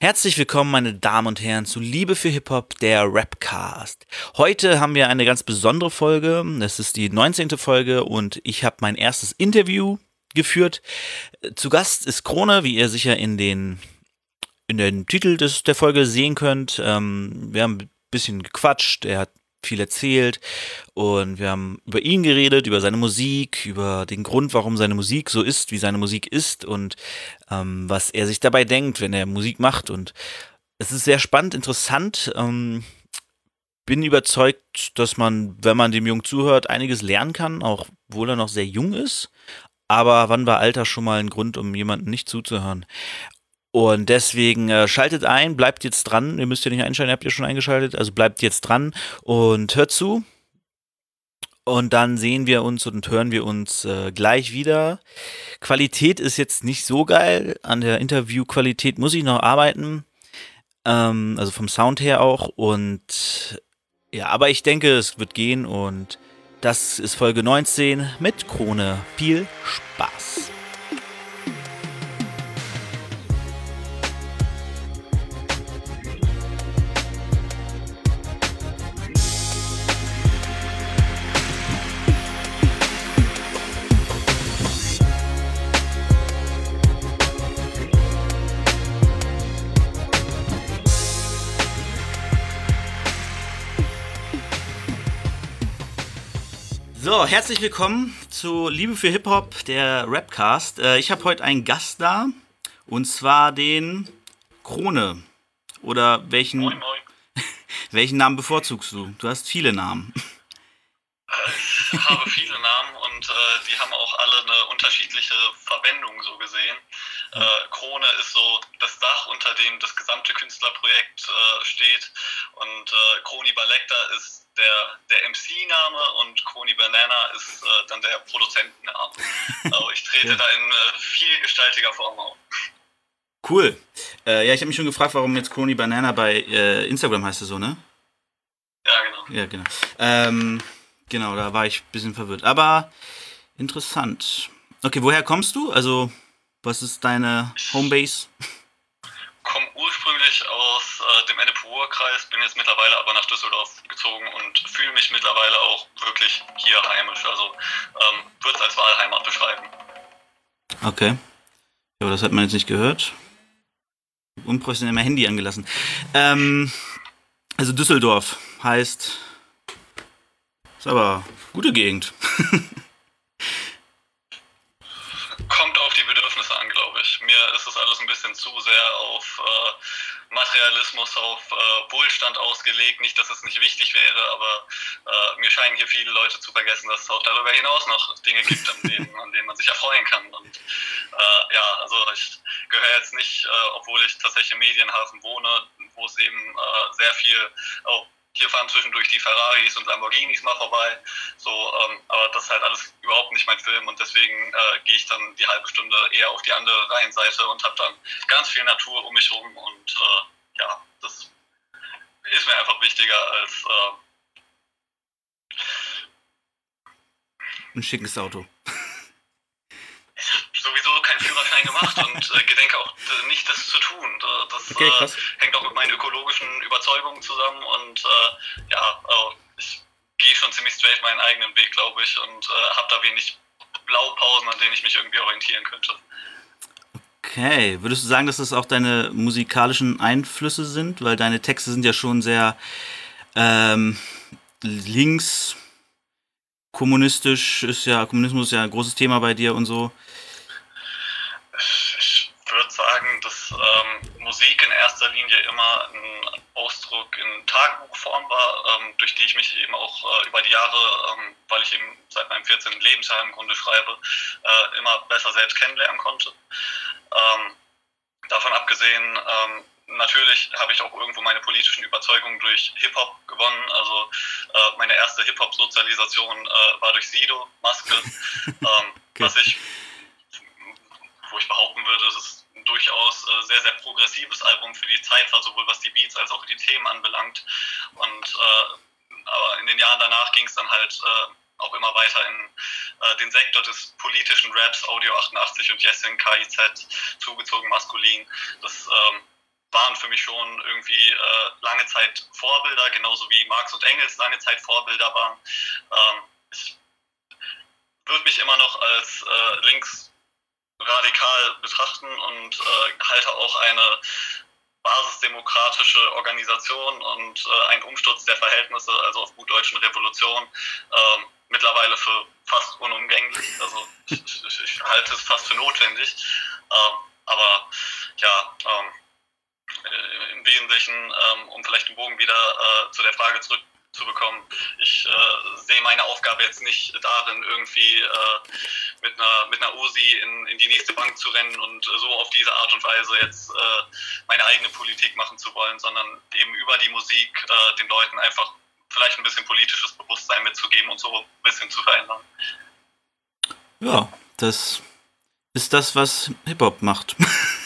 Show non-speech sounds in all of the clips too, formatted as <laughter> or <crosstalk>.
Herzlich willkommen, meine Damen und Herren, zu Liebe für Hip-Hop, der Rapcast. Heute haben wir eine ganz besondere Folge. Es ist die 19. Folge und ich habe mein erstes Interview geführt. Zu Gast ist Krone, wie ihr sicher in den, in den Titel des, der Folge sehen könnt. Ähm, wir haben ein bisschen gequatscht. Er hat viel erzählt und wir haben über ihn geredet, über seine Musik, über den Grund, warum seine Musik so ist, wie seine Musik ist und ähm, was er sich dabei denkt, wenn er Musik macht. Und es ist sehr spannend, interessant. Ähm, bin überzeugt, dass man, wenn man dem Jungen zuhört, einiges lernen kann, auch obwohl er noch sehr jung ist. Aber wann war Alter schon mal ein Grund, um jemanden nicht zuzuhören? Und deswegen äh, schaltet ein, bleibt jetzt dran. Ihr müsst ja nicht einschalten, ihr habt ja schon eingeschaltet. Also bleibt jetzt dran und hört zu. Und dann sehen wir uns und hören wir uns äh, gleich wieder. Qualität ist jetzt nicht so geil. An der Interviewqualität muss ich noch arbeiten. Ähm, also vom Sound her auch. Und ja, aber ich denke, es wird gehen. Und das ist Folge 19 mit Krone. Viel Spaß. So, herzlich willkommen zu Liebe für Hip-Hop, der Rapcast. Äh, ich habe heute einen Gast da und zwar den Krone. Oder welchen, Moin, moin. <laughs> welchen Namen bevorzugst du? Du hast viele Namen. Ich habe viele Namen und äh, die haben auch alle eine unterschiedliche Verwendung so gesehen. Äh, Krone ist so das Dach, unter dem das gesamte Künstlerprojekt äh, steht und äh, Kroni Balekta ist der, der MC-Name und Koni Banana ist äh, dann der Produzentenname. <laughs> Also ich trete Ja. da in äh, vielgestaltiger Form auf. Cool. Äh, ja, ich habe mich schon gefragt, warum jetzt Crony Banana bei äh, Instagram heißt es so, ne? Ja, genau. Ja, genau. Ähm, genau, da war ich ein bisschen verwirrt. Aber interessant. Okay, woher kommst du? Also, was ist deine Homebase? Komme ursprünglich aus äh, dem Ennepe-Ruhr-Kreis, bin jetzt mittlerweile aber nach Düsseldorf gezogen und fühle mich mittlerweile auch wirklich hier heimisch. Also ähm, würde es als Wahlheimat beschreiben. Okay. Ja, aber das hat man jetzt nicht gehört. Unprofessionell mein Handy angelassen. Ähm, also Düsseldorf heißt. Ist aber gute Gegend. <laughs> Kommt auf die Bedürfnisse an, glaube ich. Mir ist das alles ein bisschen zu sehr auf äh, Materialismus, auf äh, Wohlstand ausgelegt. Nicht, dass es nicht wichtig wäre, aber äh, mir scheinen hier viele Leute zu vergessen, dass es auch darüber hinaus noch Dinge gibt, an denen, <laughs> an denen man sich erfreuen kann. Und äh, ja, also ich gehöre jetzt nicht, äh, obwohl ich tatsächlich im Medienhafen wohne, wo es eben äh, sehr viel auch hier fahren zwischendurch die Ferraris und Lamborghinis mal vorbei. So, ähm, aber das ist halt alles überhaupt nicht mein Film und deswegen äh, gehe ich dann die halbe Stunde eher auf die andere Rheinseite und habe dann ganz viel Natur um mich rum und äh, ja, das ist mir einfach wichtiger als äh, Ein schickes Auto. Ich habe sowieso keinen Führerschein gemacht und äh, gedenke auch äh, nicht, das zu tun. Da- Das Okay, äh, hängt auch mit meinen ökologischen Überzeugungen zusammen und äh, ja, äh, ich gehe schon ziemlich straight meinen eigenen Weg, glaube ich, und äh, habe da wenig Blaupausen, an denen ich mich irgendwie orientieren könnte. Okay, würdest du sagen, dass das auch deine musikalischen Einflüsse sind? Weil deine Texte sind ja schon sehr ähm, links, kommunistisch ist ja, Kommunismus ist ja ein großes Thema bei dir und so. Ich würde sagen, dass ähm, Musik in erster Linie immer ein Ausdruck in Tagebuchform war, ähm, durch die ich mich eben auch äh, über die Jahre, ähm, weil ich eben seit meinem 14. Lebensjahr im Grunde schreibe, äh, immer besser selbst kennenlernen konnte. Ähm, davon abgesehen, ähm, natürlich habe ich auch irgendwo meine politischen Überzeugungen durch Hip-Hop gewonnen. Also äh, meine erste Hip-Hop-Sozialisation äh, war durch Sido, Maske, <laughs> ähm, Okay. was ich wo ich behaupten würde, es ist ein durchaus äh, sehr, sehr progressives Album für die Zeit war, sowohl was die Beats als auch die Themen anbelangt. Und äh, aber in den Jahren danach ging es dann halt äh, auch immer weiter in äh, den Sektor des politischen Raps, Audio 88 und Jessin, KIZ, zugezogen maskulin. Das ähm, waren mich schon irgendwie äh, lange Zeit Vorbilder, genauso wie Marx und Engels lange Zeit Vorbilder waren. Ähm, ich würde mich immer noch als äh, linksradikal betrachten und äh, halte auch eine basisdemokratische Organisation und äh, ein Umsturz der Verhältnisse, also auf gut deutschen Revolution, ähm, mittlerweile für fast unumgänglich. Also ich, ich, ich, halte es fast für notwendig. Ähm, aber ja, ähm, im Wesentlichen, ähm, um vielleicht den Bogen wieder äh, zu der Frage zurück zu bekommen. Ich äh, sehe meine Aufgabe jetzt nicht darin, irgendwie äh, mit, einer, mit einer USI in, in die nächste Bank zu rennen und so auf diese Art und Weise jetzt äh, meine eigene Politik machen zu wollen, sondern eben über die Musik äh, den Leuten einfach vielleicht ein bisschen politisches Bewusstsein mitzugeben und so ein bisschen zu verändern. Ja, das ist das, was Hip-Hop macht. <laughs>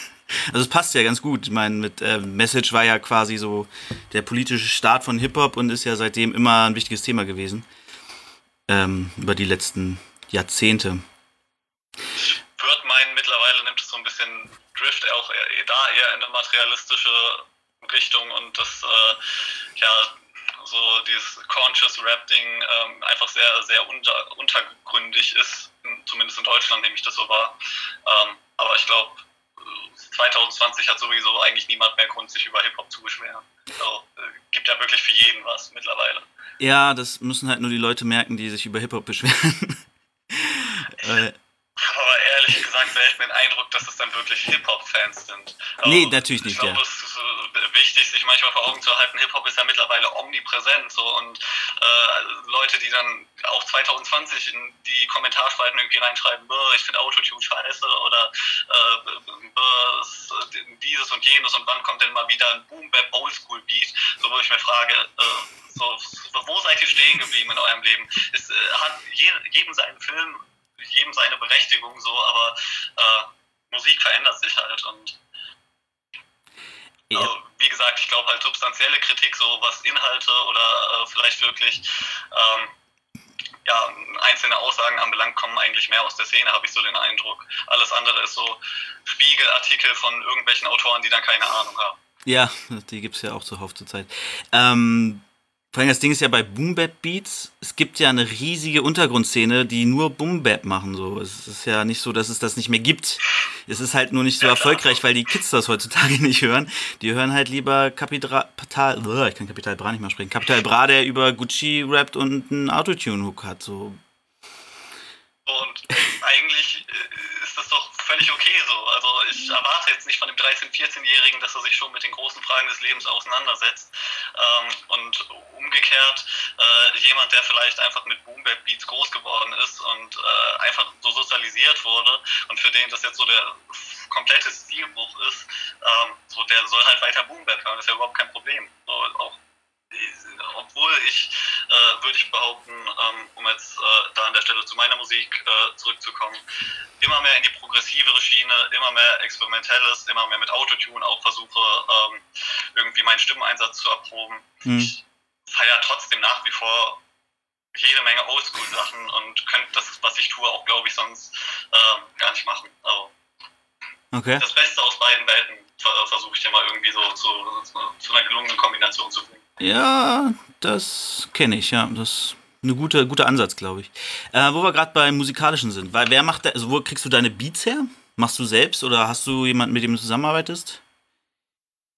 Also es passt ja ganz gut. Ich meine, mit äh, Message war ja quasi so der politische Start von Hip-Hop und ist ja seitdem immer ein wichtiges Thema gewesen. Ähm, über die letzten Jahrzehnte. Ich würde meinen, mittlerweile nimmt es so ein bisschen Drift auch eher, da eher in eine materialistische Richtung und das, äh, ja, so dieses Conscious Rap-Ding ähm, einfach sehr, sehr unter, untergründig ist, zumindest in Deutschland nehme ich das so wahr. Ähm, aber ich glaube, 2020 hat sowieso eigentlich niemand mehr Grund, sich über Hip-Hop zu beschweren. Also, äh, gibt ja wirklich für jeden was mittlerweile. Ja, das müssen halt nur die Leute merken, die sich über Hip-Hop beschweren. <laughs> äh, aber ehrlich gesagt mir den Eindruck, dass es dann wirklich Hip-Hop-Fans sind. Also, nee, natürlich nicht. Ich glaube, ja. es ist äh, wichtig, sich manchmal vor Augen zu halten, Hip-Hop ist ja mittlerweile omnipräsent. So, und äh, Leute, die dann auch 2020 in die Kommentarspalten irgendwie reinschreiben, ich finde Autotune scheiße oder äh, dieses und jenes und wann kommt denn mal wieder ein Boom-Bap Oldschool-Beat, so wo ich mir frage, äh, so, wo seid ihr stehen geblieben in eurem Leben? Es äh, hat jedem seinen Film jedem seine Berechtigung so, aber äh, Musik verändert sich halt und ja. also, wie gesagt, ich glaube halt substanzielle Kritik, so was Inhalte oder äh, vielleicht wirklich ähm, ja, einzelne Aussagen anbelangt, kommen eigentlich mehr aus der Szene, habe ich so den Eindruck. Alles andere ist so Spiegelartikel von irgendwelchen Autoren, die dann keine Ahnung haben. Ja, die gibt es ja auch zuhauf zur Zeit. Ähm, vor allem das Ding ist ja bei Boom Bap Beats, es gibt ja eine riesige Untergrundszene, die nur Boom Bap machen. So. Es ist ja nicht so, dass es das nicht mehr gibt. Es ist halt nur nicht so erfolgreich, weil die Kids das heutzutage <laughs> nicht hören. Die hören halt lieber Kapital, ich kann Kapital Bra nicht mehr sprechen, Kapital Bra, der über Gucci rappt und einen Autotune-Hook hat. So. Und eigentlich äh, ist das doch völlig okay so. Also ich erwarte jetzt nicht von dem 13-, 14-Jährigen, dass er sich schon mit den großen Fragen des Lebens auseinandersetzt. Ähm, und umgekehrt, äh, jemand, der vielleicht einfach mit Boom Bap Beats groß geworden ist und äh, einfach so sozialisiert wurde und für den das jetzt so der komplette Stilbruch ist, ähm, so der soll halt weiter Boom Bap hören, das ist ja überhaupt kein Problem. So, auch obwohl ich, äh, würde ich behaupten, ähm, um jetzt äh, da an der Stelle zu meiner Musik äh, zurückzukommen, immer mehr in die progressivere Schiene, immer mehr Experimentelles, immer mehr mit Autotune auch versuche, ähm, irgendwie meinen Stimmeinsatz zu erproben. Mhm. Ich feiere trotzdem nach wie vor jede Menge Oldschool-Sachen und könnte das, was ich tue, auch, glaube ich, sonst äh, gar nicht machen. Also, okay. Das Beste aus beiden Welten versuche ich mal irgendwie so zu, zu, zu einer gelungenen Kombination zu bringen. Ja, das kenne ich, ja. Das ein guter, guter Ansatz, glaube ich. Äh, wo wir gerade beim Musikalischen sind. Weil wer macht da, also wo kriegst du deine Beats her? Machst du selbst oder hast du jemanden, mit dem du zusammenarbeitest?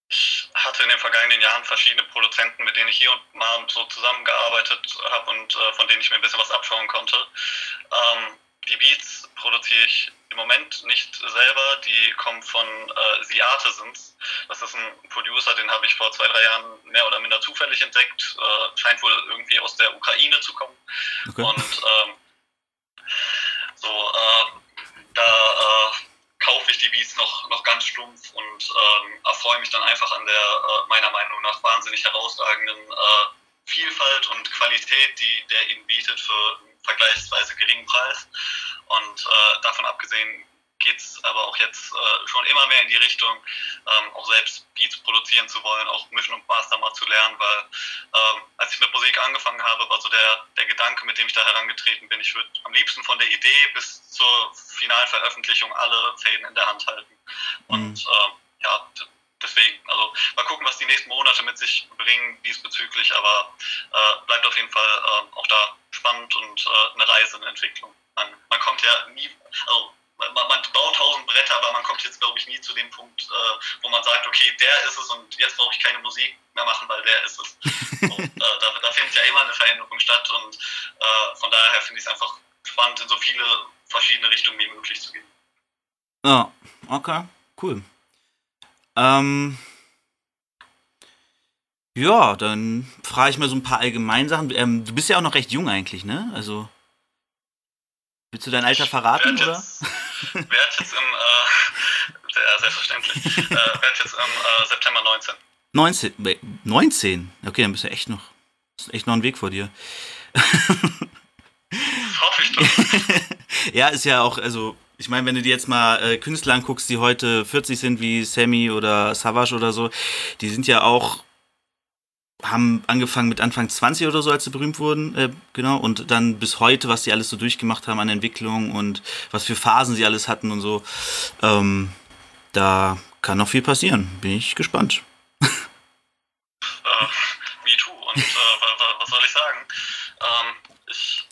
Ich hatte in den vergangenen Jahren verschiedene Produzenten, mit denen ich hier und mal so zusammengearbeitet habe und äh, von denen ich mir ein bisschen was abschauen konnte. Ähm, die Beats produziere ich im Moment nicht selber, die kommen von äh, The Artisans. Das ist ein Producer, den habe ich vor zwei, drei Jahren mehr oder minder zufällig entdeckt. Äh, scheint wohl irgendwie aus der Ukraine zu kommen. Okay. Und ähm, so, äh, da äh, kaufe ich die Beats noch, noch ganz stumpf und ähm, erfreue mich dann einfach an der äh, meiner Meinung nach wahnsinnig herausragenden äh, Vielfalt und Qualität, die der ihnen bietet für einen vergleichsweise geringen Preis. Und äh, davon abgesehen geht es aber auch jetzt äh, schon immer mehr in die Richtung, ähm, auch selbst Beats produzieren zu wollen, auch Mischen und Master mal zu lernen, weil ähm, als ich mit Musik angefangen habe, war so der, der Gedanke, mit dem ich da herangetreten bin, ich würde am liebsten von der Idee bis zur finalen Veröffentlichung alle Fäden in der Hand halten. Und mhm. äh, ja, deswegen, also mal gucken, was die nächsten Monate mit sich bringen diesbezüglich, aber äh, bleibt auf jeden Fall äh, auch da spannend und äh, eine Reise, eine Entwicklung. Man, man kommt ja nie, also man, man, baut tausend Bretter, aber man kommt jetzt, glaube ich, nie zu dem Punkt, äh, wo man sagt, okay, der ist es und jetzt brauche ich keine Musik mehr machen, weil der ist es. <laughs> So, äh, da, da findet ja immer eine Veränderung statt und äh, von daher finde ich es einfach spannend, in so viele verschiedene Richtungen wie möglich zu gehen. Ja, okay, cool. Ähm, ja, dann frage ich mal so ein paar Allgemeinsachen. Ähm, du bist ja auch noch recht jung eigentlich, ne? Also willst du dein Alter verraten, oder? Werde jetzt im, äh, ja, selbstverständlich, äh, werde jetzt im äh, September 19. 19? 19? Okay, dann bist du echt noch, ist echt noch ein Weg vor dir. Hoffe ich doch. <laughs> ja, ist ja auch, also ich meine, wenn du dir jetzt mal äh, Künstler anguckst, die heute 40 sind, wie Sammy oder Savage oder so, die sind ja auch, haben angefangen mit Anfang 20 oder so, als sie berühmt wurden, äh, genau, und dann bis heute, was sie alles so durchgemacht haben an Entwicklung und was für Phasen sie alles hatten und so. Ähm, da kann noch viel passieren. Bin ich gespannt. äh, me too. Und äh, was soll ich sagen? Ähm, ich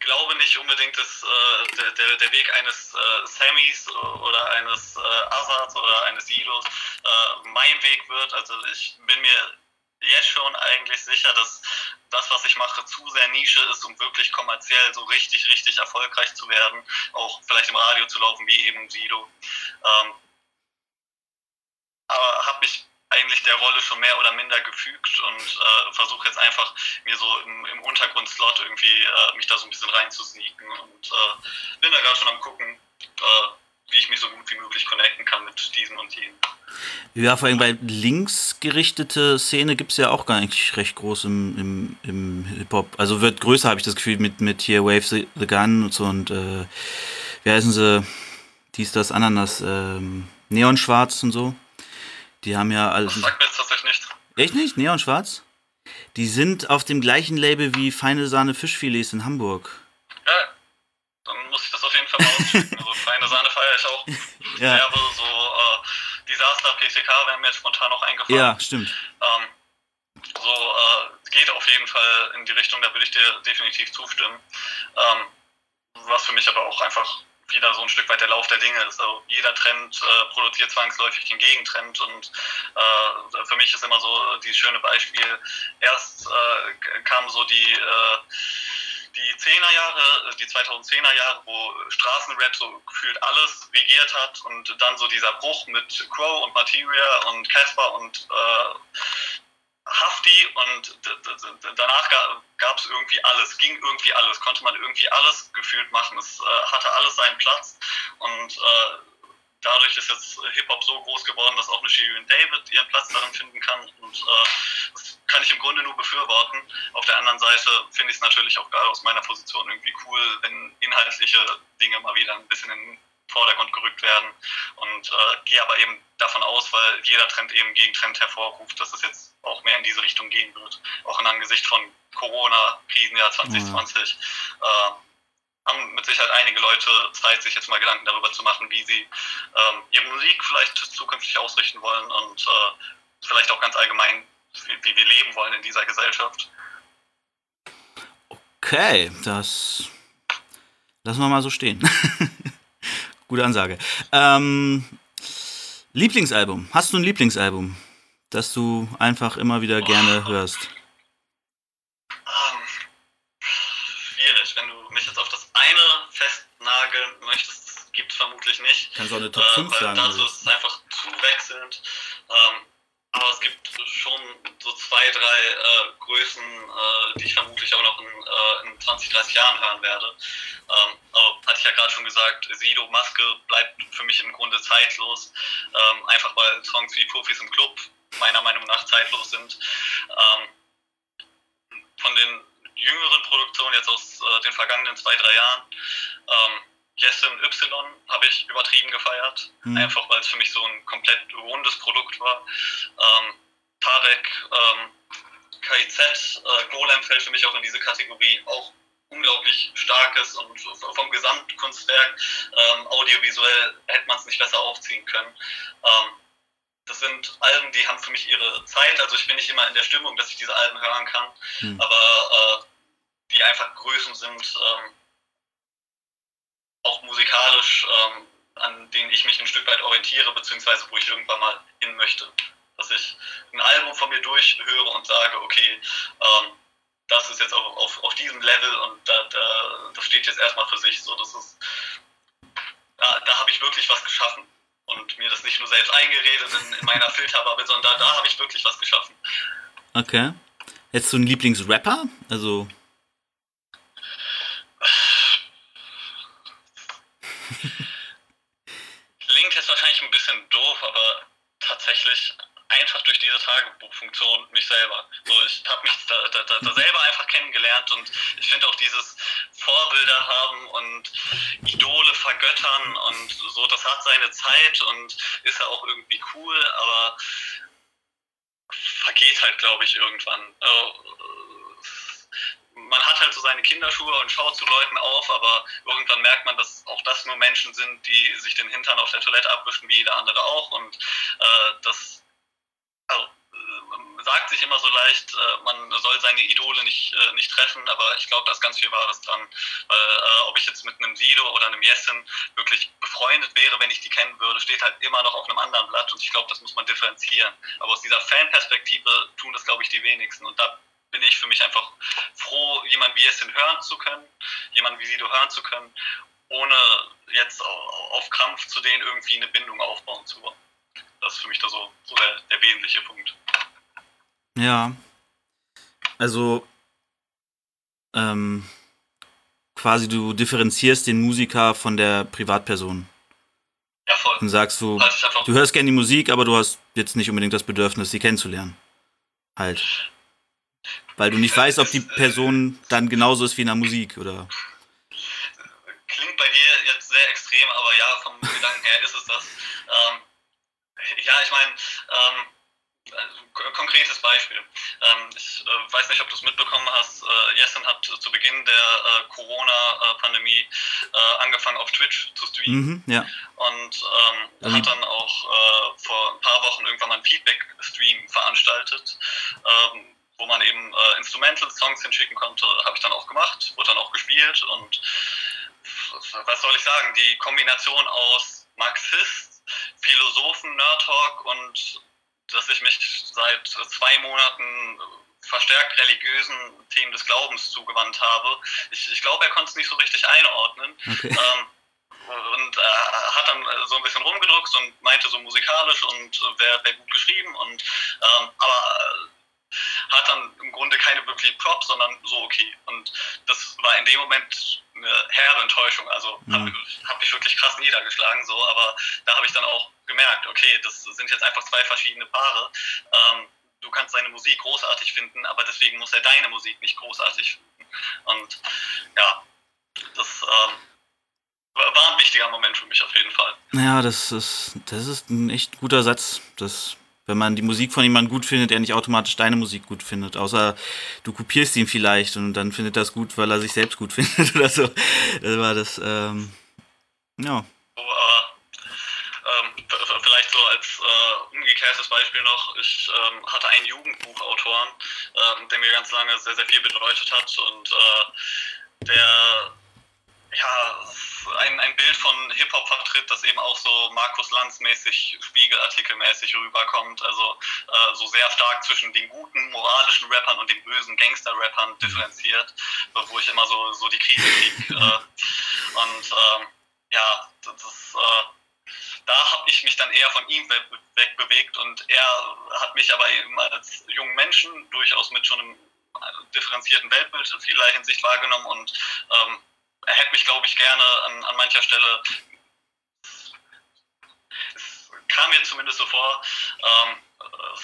glaube nicht unbedingt, dass äh, der, der, der, Weg eines äh, Sammys oder eines äh, Azards oder eines Silos äh, mein Weg wird. Also ich bin mir jetzt schon eigentlich sicher, dass das, was ich mache, zu sehr Nische ist, um wirklich kommerziell so richtig, richtig erfolgreich zu werden. Auch vielleicht im Radio zu laufen, wie eben Sido. Ähm, aber habe mich eigentlich der Rolle schon mehr oder minder gefügt und äh, versuche jetzt einfach mir so im, im Untergrundslot irgendwie äh, mich da so ein bisschen reinzusneaken und äh, bin da gerade schon am gucken, äh, wie ich mich so gut wie möglich connecten kann mit diesem und jenem. Ja, vor allem bei linksgerichtete Szene gibt es ja auch gar nicht recht groß im, im, im Hip-Hop. Also wird größer, habe ich das Gefühl, mit, mit hier Wave the, the Gun und so und äh, wie heißen sie? Dies, das, Ananas, ähm, Neonschwarz und so. Die haben ja alles. Das sagt mir jetzt tatsächlich nichts. Echt nicht? Neon Schwarz? Die sind auf dem gleichen Label wie Feine Sahne Fischfilets in Hamburg. Ja, dann muss ich das auf jeden Fall mal ausschicken. also Feine Sahne feiere ich auch. <laughs> ja. Serbe, so äh, Disaster, PCK wären mir jetzt spontan noch eingefallen. Ja, stimmt. Ähm, so äh, geht auf jeden Fall in die Richtung, da würde ich dir definitiv zustimmen. Ähm, was für mich aber auch einfach wieder so ein Stück weit der Lauf der Dinge ist. Also jeder Trend äh, produziert zwangsläufig den Gegentrend und äh, für mich ist immer so dieses schöne Beispiel, erst äh, kam so die äh, die 10er Jahre, die 2010er Jahre, wo Straßenrap so gefühlt alles regiert hat und dann so dieser Bruch mit Crow und Materia und Casper und äh, Hafti und danach gab es irgendwie alles, ging irgendwie alles, konnte man irgendwie alles gefühlt machen. Es äh, hatte alles seinen Platz und äh, dadurch ist jetzt Hip-Hop so groß geworden, dass auch eine Shirin David ihren Platz darin finden kann und äh, das kann ich im Grunde nur befürworten. Auf der anderen Seite finde ich es natürlich auch gerade aus meiner Position irgendwie cool, wenn inhaltliche Dinge mal wieder ein bisschen in den Vordergrund gerückt werden und äh, gehe aber eben davon aus, weil jeder Trend eben Gegentrend hervorruft, dass es jetzt auch mehr in diese Richtung gehen wird. Auch in Angesicht von Corona, Krisenjahr 2020. Mhm. Äh, haben mit Sicherheit einige Leute Zeit, sich jetzt mal Gedanken darüber zu machen, wie sie ähm, ihre Musik vielleicht zukünftig ausrichten wollen und äh, vielleicht auch ganz allgemein, wie, wie, wir leben wollen in dieser Gesellschaft. Okay, das lassen wir mal so stehen. <laughs> Gute Ansage. Ähm, Lieblingsalbum. Hast du ein Lieblingsalbum? das du einfach immer wieder gerne hörst? Um, schwierig, wenn du mich jetzt auf das eine festnageln möchtest, vermutlich nicht. Kannst auch eine Top 5 äh, sagen. Dazu ist es einfach zu wechselnd. Ähm, aber es gibt schon so zwei, drei äh, Größen, äh, die ich vermutlich auch noch in, äh, in 20, 30 Jahren hören werde. Ähm, hatte ich ja gerade schon gesagt, Sido, Maske bleibt für mich im Grunde zeitlos. Ähm, einfach weil Songs wie Profis im Club meiner Meinung nach zeitlos sind. Ähm, von den jüngeren Produktionen jetzt aus äh, den vergangenen zwei, drei Jahren, Jessin Y habe ich übertrieben gefeiert, mhm. einfach weil es für mich so ein komplett rundes Produkt war. Ähm, Tarek, ähm, KIZ, äh, Golem fällt für mich auch in diese Kategorie, auch unglaublich starkes und vom Gesamtkunstwerk ähm, audiovisuell hätte man es nicht besser aufziehen können. Ähm, das sind Alben, die haben für mich ihre Zeit. Also ich bin nicht immer in der Stimmung, dass ich diese Alben hören kann, hm. aber äh, die einfach Größen sind, ähm, auch musikalisch, ähm, an denen ich mich ein Stück weit orientiere, beziehungsweise wo ich irgendwann mal hin möchte. Dass ich ein Album von mir durchhöre und sage, okay, ähm, das ist jetzt auf, auf, auf diesem Level und da, da, das steht jetzt erstmal für sich. So, das ist, da, da habe ich wirklich was geschaffen und mir das nicht nur selbst eingeredet in, in meiner Filterbubble, sondern da, da habe ich wirklich was geschaffen. Okay. Jetzt so ein Lieblingsrapper? Also. Klingt jetzt wahrscheinlich ein bisschen doof, aber tatsächlich einfach durch diese Tagebuchfunktion mich selber. So, ich habe mich da, da, da, selber einfach kennengelernt und ich finde auch dieses Vorbilder haben und Idole vergöttern und so, das hat seine Zeit und ist ja auch irgendwie cool, aber vergeht halt, glaube ich, irgendwann. Also, man hat halt so seine Kinderschuhe und schaut zu Leuten auf, aber irgendwann merkt man, dass auch das nur Menschen sind, die sich den Hintern auf der Toilette abwischen, wie jeder andere auch. Und äh, das also, äh, sagt sich immer so leicht, äh, man soll seine Idole nicht, äh, nicht treffen, aber ich glaube, da ist ganz viel Wahres dran. Weil, äh, ob ich jetzt mit einem Sido oder einem Jessen wirklich befreundet wäre, wenn ich die kennen würde, steht halt immer noch auf einem anderen Blatt und ich glaube, das muss man differenzieren. Aber aus dieser Fanperspektive tun das, glaube ich, die wenigsten. Und da bin ich für mich einfach froh, jemanden wie Jessen hören zu können, jemanden wie Sido hören zu können, ohne jetzt auf Krampf zu denen irgendwie eine Bindung aufbauen zu wollen. Das ist für mich da so, so der, der wesentliche Punkt. Ja. Also, ähm, quasi du differenzierst den Musiker von der Privatperson. Ja, voll. Und sagst du, du hörst gerne die Musik, aber du hast jetzt nicht unbedingt das Bedürfnis, sie kennenzulernen. Halt. Weil du nicht weißt, ob die Person dann genauso ist wie in der Musik, oder? Klingt bei dir jetzt sehr extrem, aber ja, vom <laughs> Gedanken her ist es das. Ähm, ja, ich meine, ähm, konkretes Beispiel. Ähm, ich äh, weiß nicht, ob du es mitbekommen hast. Äh, Jessen hat zu Beginn der äh, Corona-Pandemie äh, angefangen, auf Twitch zu streamen. Mhm, ja. Und ähm, hat dann auch äh, vor ein paar Wochen irgendwann mal einen Feedback-Stream veranstaltet. Ähm, wo man eben äh, Instrumental-Songs hinschicken konnte, habe ich dann auch gemacht, wurde dann auch gespielt und was soll ich sagen, die Kombination aus Marxist, Philosophen, Nerd Talk und dass ich mich seit zwei Monaten verstärkt religiösen Themen des Glaubens zugewandt habe. Ich, ich glaube, er konnte es nicht so richtig einordnen. Okay. Ähm, und äh, hat dann so ein bisschen rumgedruckt und meinte so musikalisch und wäre wär gut geschrieben und ähm, aber hat dann im Grunde keine wirklichen Props, sondern so okay. Und das war in dem Moment eine herbe Enttäuschung. Also mhm. habe hab mich wirklich krass niedergeschlagen, so, aber da habe ich dann auch gemerkt, okay, das sind jetzt einfach zwei verschiedene Paare. Ähm, du kannst seine Musik großartig finden, aber deswegen muss er deine Musik nicht großartig finden. Und ja, das ähm, war ein wichtiger Moment für mich auf jeden Fall. Ja, das ist, das ist ein echt guter Satz. Das wenn man die Musik von jemandem gut findet, er nicht automatisch deine Musik gut findet. Außer du kopierst ihn vielleicht und dann findet er es gut, weil er sich selbst gut <laughs> findet oder so. Das war das, ähm, ja. So, äh, ähm, vielleicht so als äh, umgekehrtes Beispiel noch, ich ähm, hatte einen Jugendbuchautoren, äh, der mir ganz lange sehr, sehr viel bedeutet hat und äh, der ja, ein, ein Bild von Hip-Hop vertritt, das eben auch so Markus Lanz-mäßig, Spiegelartikelmäßig rüberkommt. Also äh, so sehr stark zwischen den guten moralischen Rappern und den bösen Gangster-Rappern mhm. differenziert, wo ich immer so, so die Krise kriege. Äh, <laughs> und äh, ja, das, da habe ich mich dann eher von ihm wegbewegt und er hat mich aber eben als jungen Menschen durchaus mit schon einem differenzierten Weltbild in vieler Hinsicht wahrgenommen und ähm, er hätte mich, glaube ich, gerne an, an mancher Stelle, es kam mir zumindest so vor, ähm,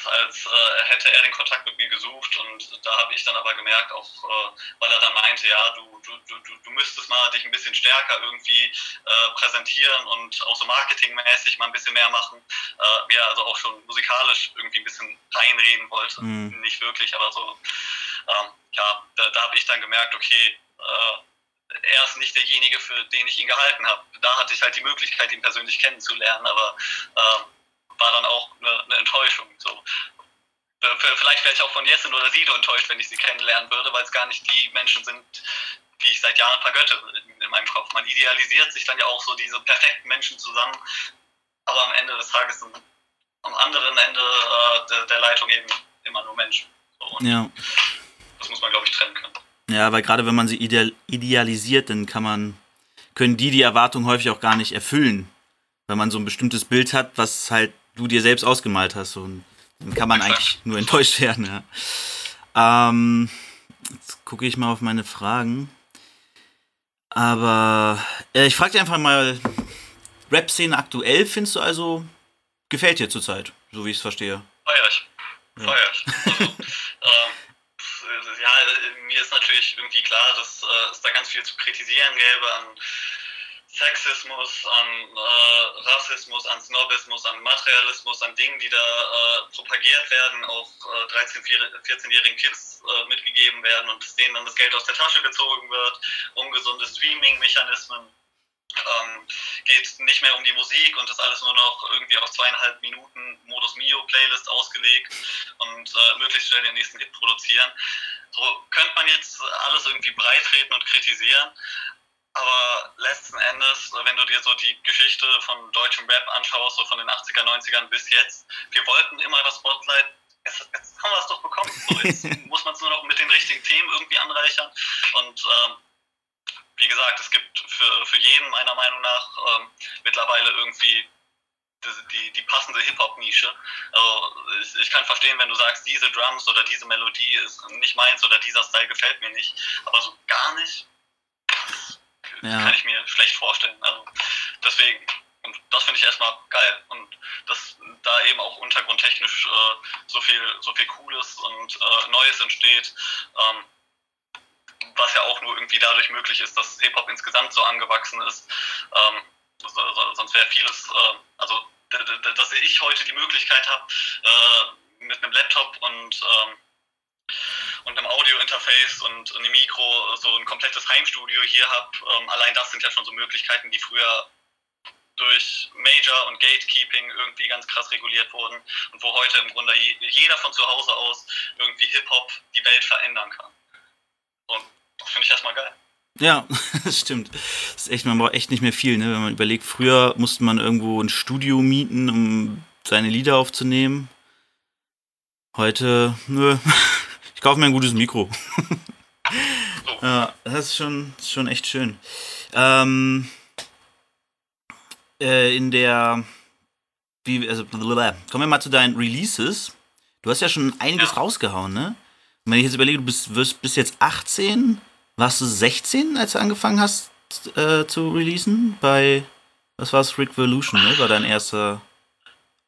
als äh, hätte er den Kontakt mit mir gesucht und da habe ich dann aber gemerkt, auch äh, weil er dann meinte, ja, du, du, du, du müsstest mal dich ein bisschen stärker irgendwie äh, präsentieren und auch so marketingmäßig mal ein bisschen mehr machen, äh, mir also auch schon musikalisch irgendwie ein bisschen reinreden wollte, mhm. nicht wirklich, aber so, ähm, ja, da, da habe ich dann gemerkt, okay, äh, er ist nicht derjenige, für den ich ihn gehalten habe. Da hatte ich halt die Möglichkeit, ihn persönlich kennenzulernen, aber äh, war dann auch eine, eine Enttäuschung. So. Vielleicht wäre ich auch von Jessen oder Sido enttäuscht, wenn ich sie kennenlernen würde, weil es gar nicht die Menschen sind, die ich seit Jahren vergötte in, in meinem Kopf. Man idealisiert sich dann ja auch so diese perfekten Menschen zusammen, aber am Ende des Tages sind am anderen Ende äh, der, der, Leitung eben immer nur Menschen. So, ja. Das muss man, glaube ich, trennen können. Ja, weil gerade wenn man sie ideal, idealisiert, dann kann man, können die die Erwartung häufig auch gar nicht erfüllen. Weil man so ein bestimmtes Bild hat, was halt du dir selbst ausgemalt hast. Und dann kann man Exakt. eigentlich nur enttäuscht werden, ja. Ähm, jetzt gucke ich mal auf meine Fragen. Aber äh, ich frage dir einfach mal, Rap-Szene aktuell findest du also, gefällt dir zurzeit, so wie ich es verstehe? Feier ich. Feier ich. Also, mir ist natürlich irgendwie klar, dass äh, es da ganz viel zu kritisieren gäbe an Sexismus, an äh, Rassismus, an Snobismus, an Materialismus, an Dingen, die da äh, propagiert werden, auch äh, 13-, 14-jährigen Kids äh, mitgegeben werden und denen dann das Geld aus der Tasche gezogen wird, ungesunde Streaming-Mechanismen. Ähm, geht nicht mehr um die Musik und ist alles nur noch irgendwie auf zweieinhalb Minuten Modus Mio Playlist ausgelegt und äh, möglichst schnell den nächsten Hit produzieren. So könnte man jetzt alles irgendwie breitreten und kritisieren, aber letzten Endes, wenn du dir so die Geschichte von deutschem Rap anschaust, so von den 80er, 90ern bis jetzt, wir wollten immer das Spotlight. Jetzt, jetzt haben wir es doch bekommen. So, jetzt <laughs> muss man es nur noch mit den richtigen Themen irgendwie anreichern. Und ähm, wie gesagt, es gibt für, für jeden meiner Meinung nach ähm, mittlerweile irgendwie die, die, die passende Hip-Hop-Nische. Also ich, ich, kann verstehen, wenn du sagst, diese Drums oder diese Melodie ist nicht meins oder dieser Style gefällt mir nicht, aber so gar nicht, ja. kann ich mir schlecht vorstellen. Also deswegen, und das finde ich erstmal geil. Und dass da eben auch untergrundtechnisch äh, so viel, so viel Cooles und äh, Neues entsteht. Ähm, was ja auch nur irgendwie dadurch möglich ist, dass Hip-Hop insgesamt so angewachsen ist. Ähm, sonst wäre vieles, äh, also dass ich heute die Möglichkeit habe, äh, mit einem Laptop und ähm, und einem Audio-Interface und einem Mikro so ein komplettes Heimstudio hier habe. Ähm, allein das sind ja schon so Möglichkeiten, die früher durch Major und Gatekeeping irgendwie ganz krass reguliert wurden und wo heute im Grunde jeder von zu Hause aus irgendwie Hip-Hop die Welt verändern kann. Und das finde ich erstmal geil. Ja, <laughs> das stimmt. Das ist echt, man braucht echt nicht mehr viel, ne? Wenn man überlegt, früher musste man irgendwo ein Studio mieten, um seine Lieder aufzunehmen. Heute, nö, <laughs> ich kaufe mir ein gutes Mikro. <laughs> ja, das ist schon, schon echt schön. Ähm, äh, in der, wie, also, blablabla. kommen wir mal zu deinen Releases. Du hast ja schon einiges ja. rausgehauen, ne? Und wenn ich jetzt überlege, du bist, wirst, bist jetzt 18, warst du 16, als du angefangen hast äh, zu releasen? Bei, was war es, Rick Revolution, ne? War dein erster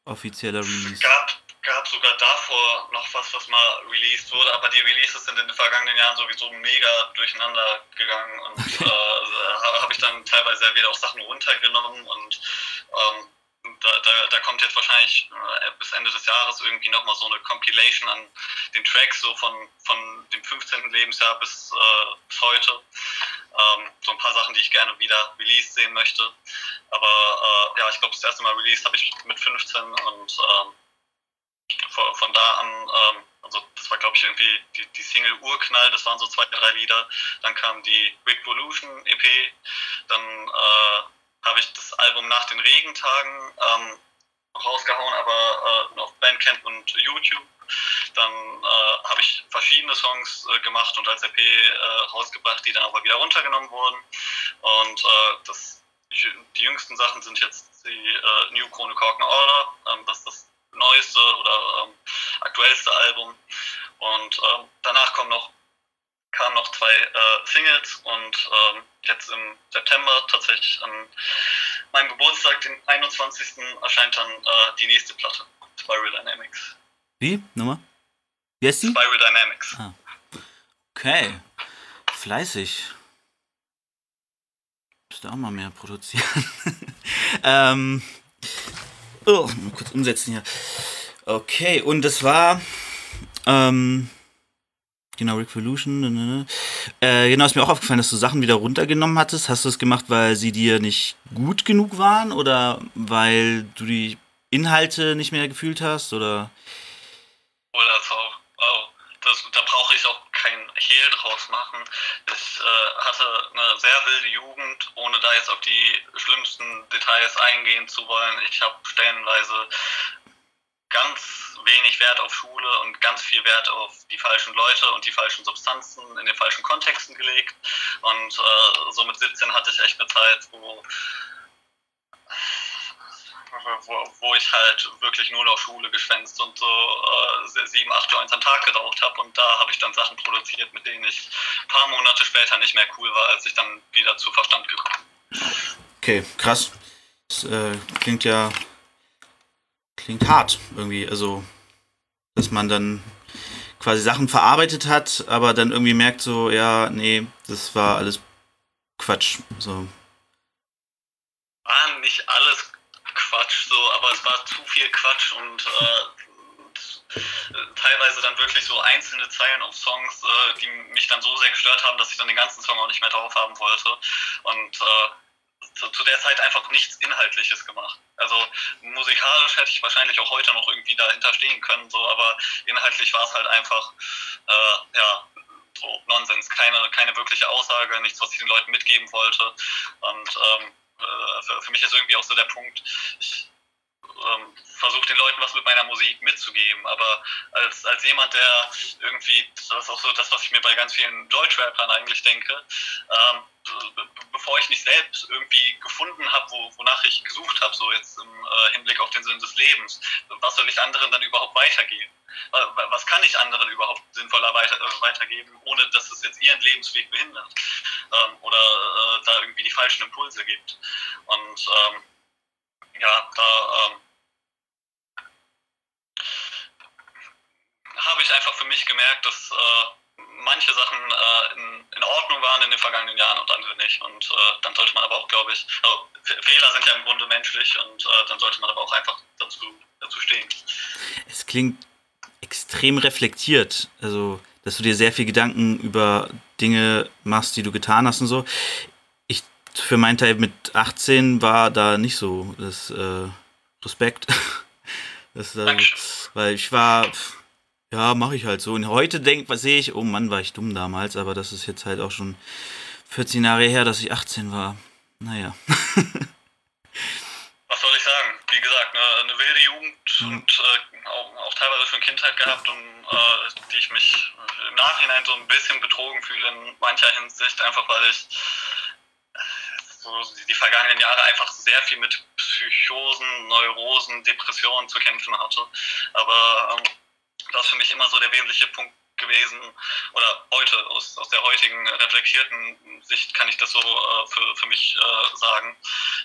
offizieller Release. Gab, gab sogar davor noch was, was mal released wurde, aber die Releases sind in den vergangenen Jahren sowieso mega durcheinander gegangen und <laughs> äh, habe ich dann teilweise wieder auch Sachen runtergenommen und ähm, da, da, da, kommt jetzt wahrscheinlich äh, bis Ende des Jahres irgendwie nochmal so eine Compilation an den Tracks, so von, von dem 15. Lebensjahr bis, äh, bis heute. Ähm, so ein paar Sachen, die ich gerne wieder released sehen möchte. Aber äh, ja, ich glaube, das erste Mal released habe ich mit 15 und ähm, von, von, da an, ähm, also das war glaube ich irgendwie die, die Single Urknall, das waren so zwei, drei Lieder. Dann kam die Revolution EP, dann äh, habe ich das Album nach den Regentagen ähm, rausgehauen, aber äh, auf Bandcamp und YouTube. Dann äh, habe ich verschiedene Songs äh, gemacht und als EP äh, rausgebracht, die dann aber wieder runtergenommen wurden. Und äh, das, die jüngsten Sachen sind jetzt die äh, New Krone Korken Order. Ähm, das ist das neueste oder ähm, aktuellste Album. Und danach kommen noch kamen noch zwei äh, Singles und ähm, jetzt im September tatsächlich an meinem Geburtstag, den 21. erscheint dann äh, die nächste Platte, Spiral Dynamics. Wie? Nochmal? Wie heißt die? Spiral Dynamics. Ah. Okay. Fleißig. Müsste auch mal mehr produzieren. <laughs> ähm. Oh, mal kurz umsetzen hier. Okay, und das war. Ähm, Genau, Revolution. Ne, ne, ne. Äh, genau, ist mir auch aufgefallen, dass du Sachen wieder runtergenommen hattest. Hast du das gemacht, weil sie dir nicht gut genug waren oder weil du die Inhalte nicht mehr gefühlt hast oder? Oder auch. Oh, das, da brauche ich auch kein Hehl draus machen. Ich äh, hatte eine sehr wilde Jugend, ohne da jetzt auf die schlimmsten Details eingehen zu wollen. Ich habe stellenweise ganz wenig Wert auf Schule und ganz viel Wert auf die falschen Leute und die falschen Substanzen in den falschen Kontexten gelegt. Und äh, so mit 17 hatte ich echt eine Zeit, wo wo, wo ich halt wirklich nur noch Schule geschwänzt und so äh, sieben, acht Joints am Tag geraucht habe. Und da habe ich dann Sachen produziert, mit denen ich ein paar Monate später nicht mehr cool war, als ich dann wieder zu Verstand gekommen Okay, krass. Das äh, klingt ja klingt hart irgendwie. Also, dass man dann quasi Sachen verarbeitet hat, aber dann irgendwie merkt so, ja, nee, das war alles Quatsch. So. War nicht alles Quatsch, so, aber es war zu viel Quatsch und äh, teilweise dann wirklich so einzelne Zeilen auf Songs, äh, die mich dann so sehr gestört haben, dass ich dann den ganzen Song auch nicht mehr drauf haben wollte. Und äh, zu, zu, der Zeit einfach nichts Inhaltliches gemacht. Also musikalisch hätte ich wahrscheinlich auch heute noch irgendwie dahinter stehen können, so, aber inhaltlich war es halt einfach, äh, ja, so Nonsens, keine, keine wirkliche Aussage, nichts, was ich den Leuten mitgeben wollte. Und ähm, äh, für, für, mich ist irgendwie auch so der Punkt, ich ähm, versuche den Leuten was mit meiner Musik mitzugeben, aber als, als jemand, der irgendwie, das ist auch so das, was ich mir bei ganz vielen Deutschrappern eigentlich denke, ähm, bevor ich nicht selbst irgendwie gefunden habe, wo, wonach ich gesucht habe, so jetzt im äh, Hinblick auf den Sinn des Lebens, was soll ich anderen dann überhaupt weitergeben? Was kann ich anderen überhaupt sinnvoller weiter, äh, weitergeben, ohne dass es jetzt ihren Lebensweg behindert ähm, oder äh, da irgendwie die falschen Impulse gibt? Und ähm, ja, da ähm, habe ich einfach für mich gemerkt, dass äh, manche Sachen äh, in, in, Ordnung waren in den vergangenen Jahren und andere nicht. Und äh, dann sollte man aber auch, glaube ich, also, Fehler sind ja im Grunde menschlich und äh, dann sollte man aber auch einfach dazu, dazu stehen. Es klingt extrem reflektiert, also dass du dir sehr viel Gedanken über Dinge machst, die du getan hast und so. Ich für meinen Teil mit 18 war da nicht so das äh, Respekt. <laughs> Das, äh, weil ich war, ja, mache ich halt so. Und heute denk, was sehe ich, oh Mann, war ich dumm damals, aber das ist jetzt halt auch schon 14 Jahre her, dass ich 18 war. Naja. <laughs> was soll ich sagen? Wie gesagt, eine, eine wilde Jugend mhm. und äh, auch, auch, teilweise schon Kindheit gehabt und äh, die ich mich im Nachhinein so ein bisschen betrogen fühle in mancher Hinsicht, einfach weil ich so die vergangenen Jahre einfach sehr viel mit Psychosen, Neurosen, Depressionen zu kämpfen hatte. Aber ähm, das ist für mich immer so der wesentliche Punkt gewesen, oder heute, aus, aus der heutigen reflektierten Sicht kann ich das so äh, für, für mich äh, sagen,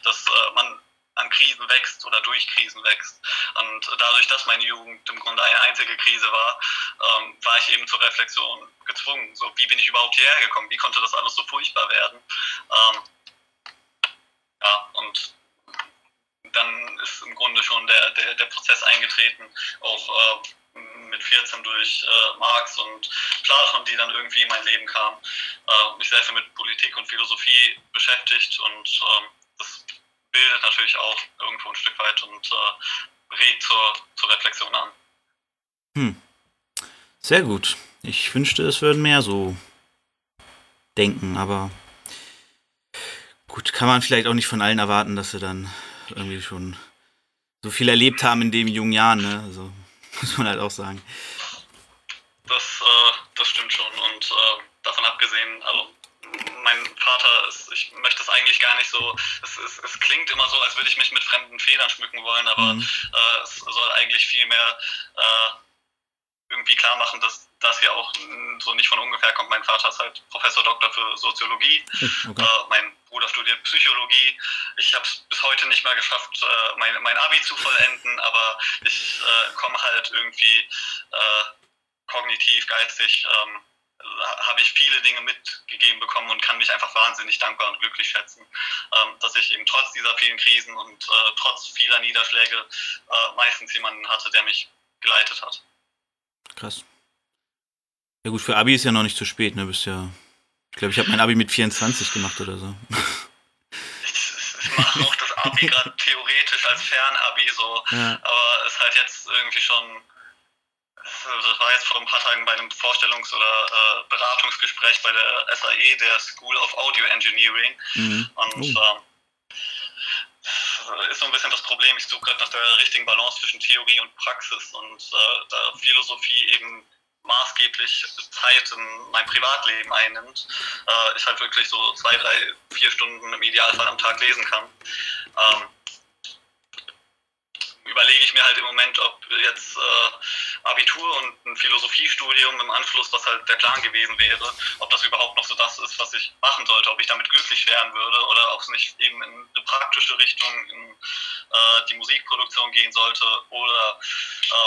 dass äh, man an Krisen wächst oder durch Krisen wächst. Und dadurch, dass meine Jugend im Grunde eine einzige Krise war, ähm, war ich eben zur Reflexion gezwungen. So, wie bin ich überhaupt hierher gekommen? Wie konnte das alles so furchtbar werden? Ähm, ja, und dann ist im Grunde schon der, der, der Prozess eingetreten, auch äh, mit 14 durch äh, Marx und Platon, die dann irgendwie in mein Leben kamen. Äh, mich sehr viel mit Politik und Philosophie beschäftigt und ähm, das bildet natürlich auch irgendwo ein Stück weit und äh, regt zur, zur Reflexion an. Hm. Sehr gut. Ich wünschte, es würden mehr so denken, aber gut, kann man vielleicht auch nicht von allen erwarten, dass sie dann irgendwie schon so viel erlebt haben in den jungen Jahren, ne? Also muss man halt auch sagen. Das, äh, das stimmt schon. Und äh, davon abgesehen, also mein Vater ist, ich möchte es eigentlich gar nicht so, es, es, es, klingt immer so, als würde ich mich mit fremden Federn schmücken wollen, aber mhm. äh, es soll eigentlich vielmehr äh, irgendwie klar machen, dass das ja auch so nicht von ungefähr kommt. Mein Vater ist halt Professor Doktor für Soziologie, <laughs> okay. äh, mein Bruder studiert Psychologie. Ich habe es bis heute nicht mal geschafft, äh, mein, mein Abi zu vollenden, aber ich äh, komme halt irgendwie äh, kognitiv, geistig, ähm, habe ich viele Dinge mitgegeben bekommen und kann mich einfach wahnsinnig dankbar und glücklich schätzen, ähm, dass ich eben trotz dieser vielen Krisen und äh, trotz vieler Niederschläge äh, meistens jemanden hatte, der mich geleitet hat. Krass. Ja gut, für Abi ist ja noch nicht zu spät, ne? Bist ja. Ich glaube, ich habe mein Abi mit 24 gemacht oder so. Ich, ich mache auch das Abi <laughs> gerade theoretisch als Fernabi so, ja. aber es ist halt jetzt irgendwie schon das war jetzt vor ein paar Tagen bei einem Vorstellungs- oder äh, Beratungsgespräch bei der SAE, der School of Audio Engineering. Mhm. Und oh. ähm, ist so ein bisschen das Problem, ich suche gerade nach der richtigen Balance zwischen Theorie und Praxis und äh, da Philosophie eben maßgeblich Zeit in mein Privatleben einnimmt, äh, ich halt wirklich so zwei, drei, vier Stunden im Idealfall am Tag lesen kann. Ähm, ich mir halt im Moment, ob jetzt äh, Abitur und ein Philosophiestudium im Anschluss, was halt der Plan gewesen wäre, ob das überhaupt noch so das ist, was ich machen sollte, ob ich damit glücklich werden würde oder ob es nicht eben in eine praktische Richtung in äh, die Musikproduktion gehen sollte oder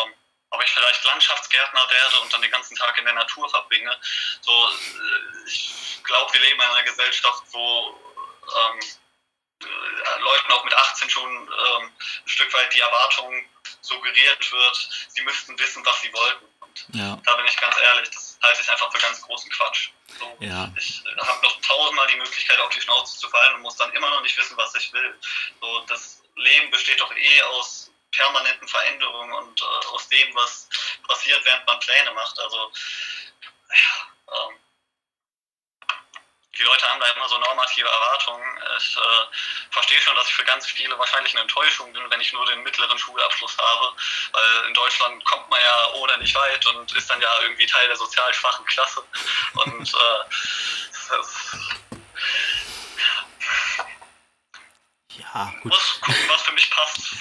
ähm, ob ich vielleicht Landschaftsgärtner werde und dann den ganzen Tag in der Natur verbringe. So, äh, ich glaube, wir leben in einer Gesellschaft, wo ähm, äh, Leuten auch mit 18 schon ähm, ein Stück weit die Erwartung suggeriert wird, sie müssten wissen, was sie wollten. Und ja. da bin ich ganz ehrlich, das halte ich einfach für ganz großen Quatsch. So, ja. Ich äh, habe noch tausendmal die Möglichkeit, auf die Schnauze zu fallen und muss dann immer noch nicht wissen, was ich will. So, das Leben besteht doch eh aus permanenten Veränderungen und äh, aus dem, was passiert, während man Pläne macht. Also, ja, ähm, die Leute haben da immer so normative Erwartungen. Ich äh, verstehe schon, dass ich für ganz viele wahrscheinlich eine Enttäuschung bin, wenn ich nur den mittleren Schulabschluss habe. Weil in Deutschland kommt man ja ohne nicht weit und ist dann ja irgendwie Teil der sozial schwachen Klasse. Und äh, ja, gut. muss gucken, was für mich passt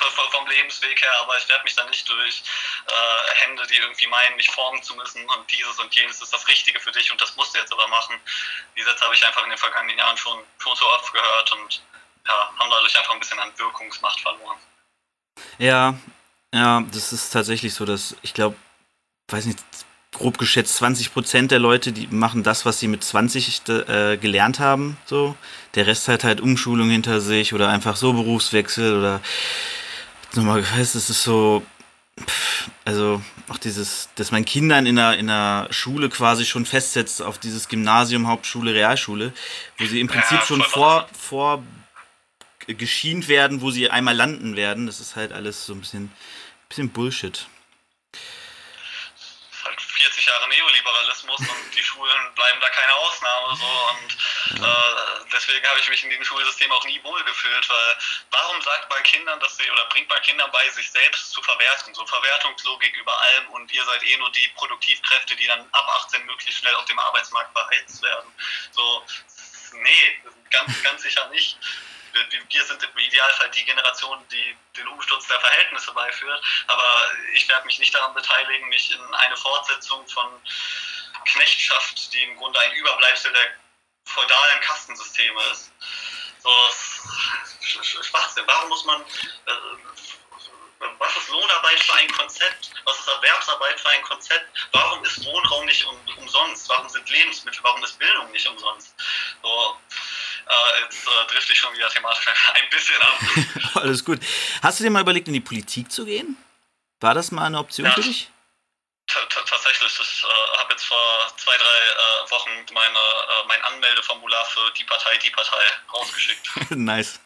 vom Lebensweg her, aber ich werde mich dann nicht durch äh, Hände, die irgendwie meinen, mich formen zu müssen und dieses und jenes ist das Richtige für dich und das musst du jetzt aber machen. Die Sätze habe ich einfach in den vergangenen Jahren schon, schon so oft gehört und ja, haben dadurch einfach ein bisschen an Wirkungsmacht verloren. Ja, ja, das ist tatsächlich so, dass ich glaube, weiß nicht, grob geschätzt 20 Prozent der Leute, die machen das, was sie mit 20 äh, gelernt haben. So. Der Rest hat halt Umschulung hinter sich oder einfach so Berufswechsel oder nochmal heißt es ist so, also auch dieses, dass man Kindern in einer, in einer Schule quasi schon festsetzt auf dieses Gymnasium, Hauptschule, Realschule, wo sie im Prinzip ja, schon vor, vor geschient werden, wo sie einmal landen werden. Das ist halt alles so ein bisschen, bisschen Bullshit. 40 Jahre Neoliberalismus und die Schulen bleiben da keine Ausnahme. So. Und äh, deswegen habe ich mich in diesem Schulsystem auch nie wohl gefühlt, weil warum sagt man Kindern, dass sie oder bringt man Kindern bei, sich selbst zu verwerten? So Verwertungslogik über allem und ihr seid eh nur die Produktivkräfte, die dann ab 18 möglichst schnell auf dem Arbeitsmarkt beheizt werden. So, nee, ganz, ganz sicher nicht wir sind im Idealfall die Generation, die den Umsturz der Verhältnisse beiführt. Aber ich werde mich nicht daran beteiligen, mich in eine Fortsetzung von Knechtschaft, die im Grunde ein Überbleibsel der feudalen Kastensysteme ist. So, Schwachsinn. Warum muss man. Äh, was ist Lohnarbeit für ein Konzept? Was ist Erwerbsarbeit für ein Konzept? Warum ist Wohnraum nicht um, umsonst? Warum sind Lebensmittel, warum ist Bildung nicht umsonst? So, äh, jetzt äh, drifte ich schon wieder thematisch <laughs> ein bisschen ab. <laughs> Alles gut. Hast du dir mal überlegt, in die Politik zu gehen? War das mal eine Option ja, für dich? Tatsächlich. Ich äh, habe jetzt vor zwei, drei äh, Wochen meine, äh, mein Anmeldeformular für die Partei, die Partei rausgeschickt. <laughs> nice.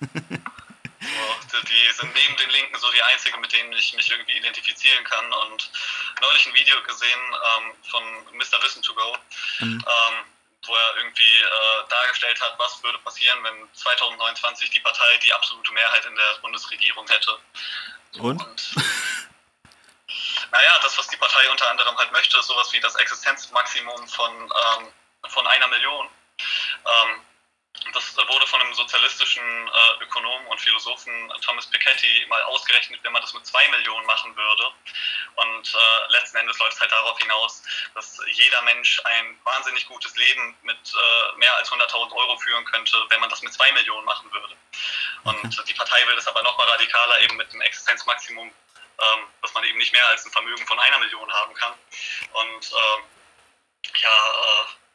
So, die sind neben den Linken so die einzige, mit denen ich mich irgendwie identifizieren kann. Und neulich ein Video gesehen ähm, von Mr. Wissen to Go. Mhm. Ähm, wo er irgendwie äh, dargestellt hat, was würde passieren, wenn 2029 die Partei die absolute Mehrheit in der Bundesregierung hätte. Und? Und <laughs> naja, das, was die Partei unter anderem halt möchte, ist sowas wie das Existenzmaximum von, ähm, von einer Million. Ähm, das wurde von einem sozialistischen äh, Ökonomen und Philosophen Thomas Piketty mal ausgerechnet, wenn man das mit zwei Millionen machen würde. Und äh, letzten Endes läuft es halt darauf hinaus, dass jeder Mensch ein wahnsinnig gutes Leben mit äh, mehr als 100.000 Euro führen könnte, wenn man das mit zwei Millionen machen würde. Und die Partei will das aber noch mal radikaler eben mit dem Existenzmaximum, ähm, dass man eben nicht mehr als ein Vermögen von einer Million haben kann. Und ähm, ja, äh,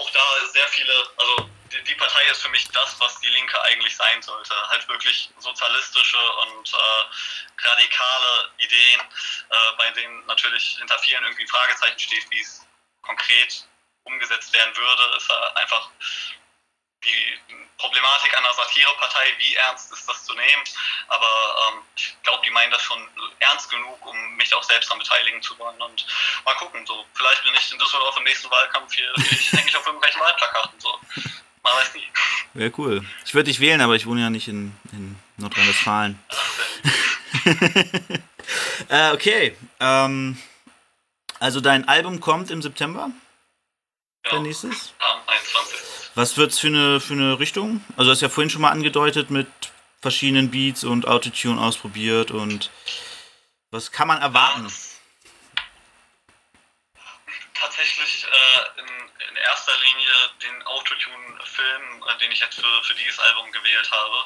auch da sehr viele, also die, die, Partei ist für mich das, was die Linke eigentlich sein sollte. Halt wirklich sozialistische und äh, radikale Ideen, äh, bei denen natürlich hinter vielen irgendwie ein Fragezeichen steht, wie es konkret umgesetzt werden würde, ist einfach die Problematik einer Satirepartei, wie ernst ist das zu nehmen. Aber ähm, ich glaube, die meinen das schon ernst genug, um mich auch selbst daran beteiligen zu wollen. Und mal gucken, so vielleicht bin ich in Düsseldorf im nächsten Wahlkampf hier, ich hänge ich auf irgendwelchen <laughs> Wahlplakaten. So. Man weiß nie. Wäre cool. Ich würde dich wählen, aber ich wohne ja nicht in, in Nordrhein-Westfalen. <laughs> äh, okay. Ähm, also dein Album kommt im September? Ja, der nächstes? Am 21. Was wird's für eine, für eine Richtung? Also du hast ja vorhin schon mal angedeutet mit verschiedenen Beats und Autotune ausprobiert und was kann man erwarten? Tatsächlich äh, in, in, erster Linie den Autotune-Film, äh, den ich jetzt für, für dieses Album gewählt habe,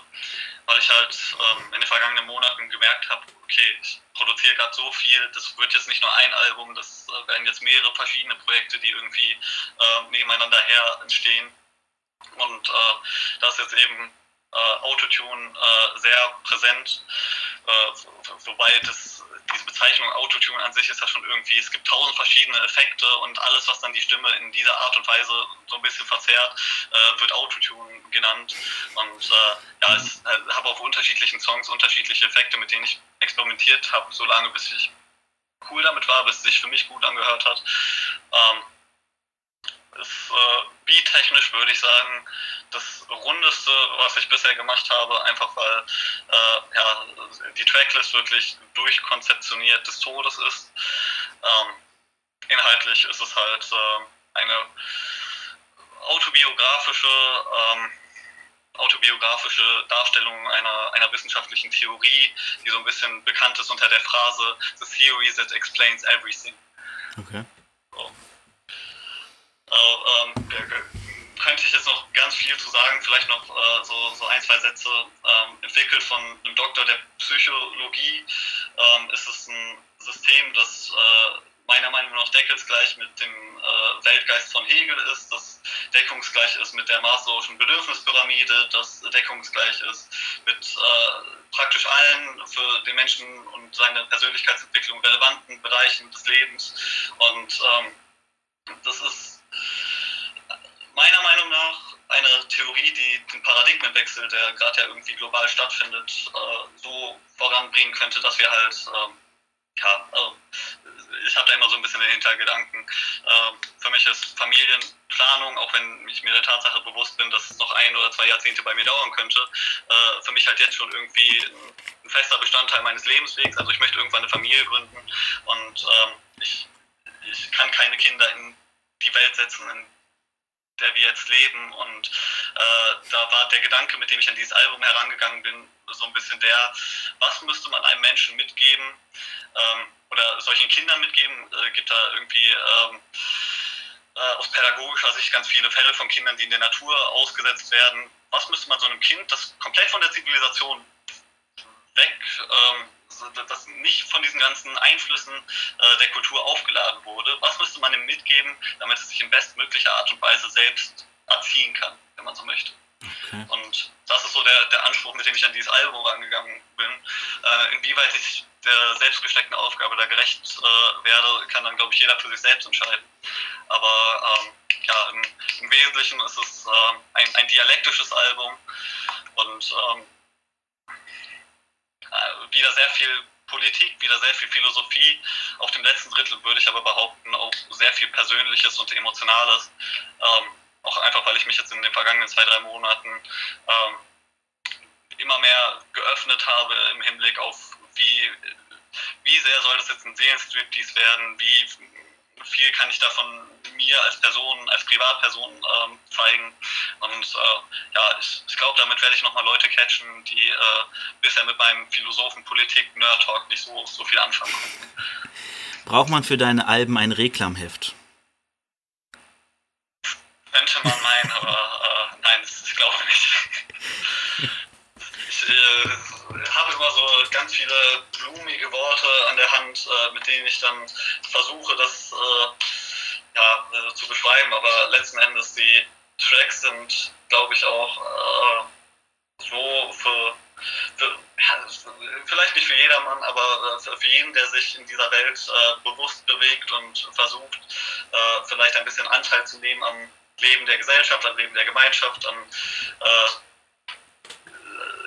weil ich halt ähm, in den vergangenen Monaten gemerkt habe, okay, ich produziere gerade so viel, das wird jetzt nicht nur ein Album, das äh, werden jetzt mehrere verschiedene Projekte, die irgendwie äh, nebeneinander her entstehen. Und äh, da ist jetzt eben äh, Autotune äh, sehr präsent, äh, wobei das, diese Bezeichnung Autotune an sich ist ja schon irgendwie, es gibt tausend verschiedene Effekte und alles, was dann die Stimme in dieser Art und Weise so ein bisschen verzerrt, äh, wird Autotune genannt. Und äh, ja, ich habe auf unterschiedlichen Songs unterschiedliche Effekte, mit denen ich experimentiert habe, so lange bis ich cool damit war, bis es sich für mich gut angehört hat. Ähm, ist äh, beat-technisch, würde ich sagen, das rundeste, was ich bisher gemacht habe, einfach weil äh, ja, die Tracklist wirklich durchkonzeptioniert des Todes ist. Ähm, inhaltlich ist es halt äh, eine autobiografische, ähm, autobiografische Darstellung einer, einer wissenschaftlichen Theorie, die so ein bisschen bekannt ist unter der Phrase The Theory that explains everything. Okay. So. Also, ähm, könnte ich jetzt noch ganz viel zu sagen, vielleicht noch äh, so, so ein, zwei Sätze. Ähm, entwickelt von einem Doktor der Psychologie ähm, ist es ein System, das äh, meiner Meinung nach deckungsgleich mit dem äh, Weltgeist von Hegel ist, das deckungsgleich ist mit der Maslow'schen Bedürfnispyramide, das deckungsgleich ist mit äh, praktisch allen für den Menschen und seine Persönlichkeitsentwicklung relevanten Bereichen des Lebens. Und ähm, das ist meiner Meinung nach eine Theorie, die den Paradigmenwechsel, der gerade ja irgendwie global stattfindet, äh, so voranbringen könnte, dass wir halt, ähm, ja, also ich habe da immer so ein bisschen den Hintergedanken. Äh, für mich ist Familienplanung, auch wenn ich mir der Tatsache bewusst bin, dass es noch ein oder zwei Jahrzehnte bei mir dauern könnte, äh, für mich halt jetzt schon irgendwie ein fester Bestandteil meines Lebenswegs. Also ich möchte irgendwann eine Familie gründen und ähm, ich, ich kann keine Kinder in die Welt setzen, in der wir jetzt leben. Und äh, da war der Gedanke, mit dem ich an dieses Album herangegangen bin, so ein bisschen der, was müsste man einem Menschen mitgeben ähm, oder solchen Kindern mitgeben? Äh, gibt da irgendwie ähm, äh, aus pädagogischer Sicht ganz viele Fälle von Kindern, die in der Natur ausgesetzt werden. Was müsste man so einem Kind, das komplett von der Zivilisation weg ähm, das nicht von diesen ganzen Einflüssen äh, der Kultur aufgeladen wurde. Was müsste man ihm mitgeben, damit es sich in bestmöglicher Art und Weise selbst erziehen kann, wenn man so möchte? Okay. Und das ist so der, der Anspruch, mit dem ich an dieses Album rangegangen bin. Äh, inwieweit ich der selbstgesteckten Aufgabe da gerecht äh, werde, kann dann, glaube ich, jeder für sich selbst entscheiden. Aber ähm, ja, im, im, Wesentlichen ist es äh, ein, ein dialektisches Album und ähm, äh, wieder sehr viel Politik, wieder sehr viel Philosophie. Auf dem letzten Drittel würde ich aber behaupten, auch sehr viel Persönliches und Emotionales. Ähm, auch einfach, weil ich mich jetzt in den vergangenen zwei, drei Monaten ähm, immer mehr geöffnet habe im Hinblick auf, wie, wie sehr soll das jetzt ein Seelenstriptease werden, wie viel kann ich davon mir als Person, als Privatperson ähm, zeigen. Und äh, ja, ich, ich glaube, damit werde ich nochmal Leute catchen, die äh, bisher mit meinem Philosophen, Politik, Nerd-Talk nicht so, so viel anfangen konnten. Braucht man für deine Alben ein Reklamheft? Könnte man meinen, aber äh, nein, ich glaube nicht. <laughs> Ich äh, habe immer so ganz viele blumige Worte an der Hand, äh, mit denen ich dann versuche, das äh, ja, äh, zu beschreiben, aber letzten Endes die Tracks sind, glaube ich, auch äh, so für, für ja, vielleicht nicht für jedermann, aber äh, für jeden, der sich in dieser Welt äh, bewusst bewegt und versucht, vielleicht ein bisschen Anteil zu nehmen am Leben der Gesellschaft, an Leben der Gemeinschaft, an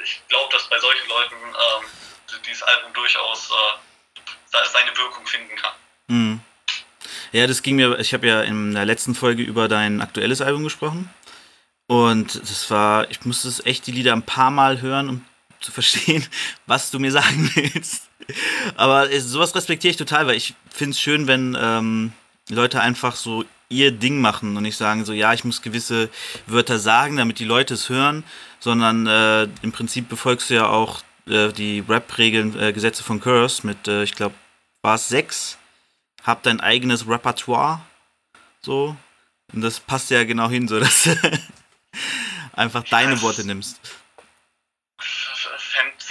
ich glaube, dass bei solchen Leuten ähm, dieses Album durchaus äh, seine Wirkung finden kann. Mhm. Ja, das ging mir, ich habe ja in der letzten Folge über dein aktuelles Album gesprochen. Und das war, ich musste es echt die Lieder ein paar Mal hören, um zu verstehen, <laughs> was du mir sagen willst. Aber sowas respektiere ich total, weil ich finde es schön, wenn ähm, Leute einfach so ihr Ding machen und nicht sagen so, ja, ich muss gewisse Wörter sagen, damit die Leute es hören, sondern äh, im Prinzip befolgst du ja auch äh, die Rap-Regeln, äh, Gesetze von Curse mit, äh, ich glaube, war es sechs, hab dein eigenes Repertoire, so, und das passt ja genau hin, so dass du <laughs> einfach deine Worte nimmst.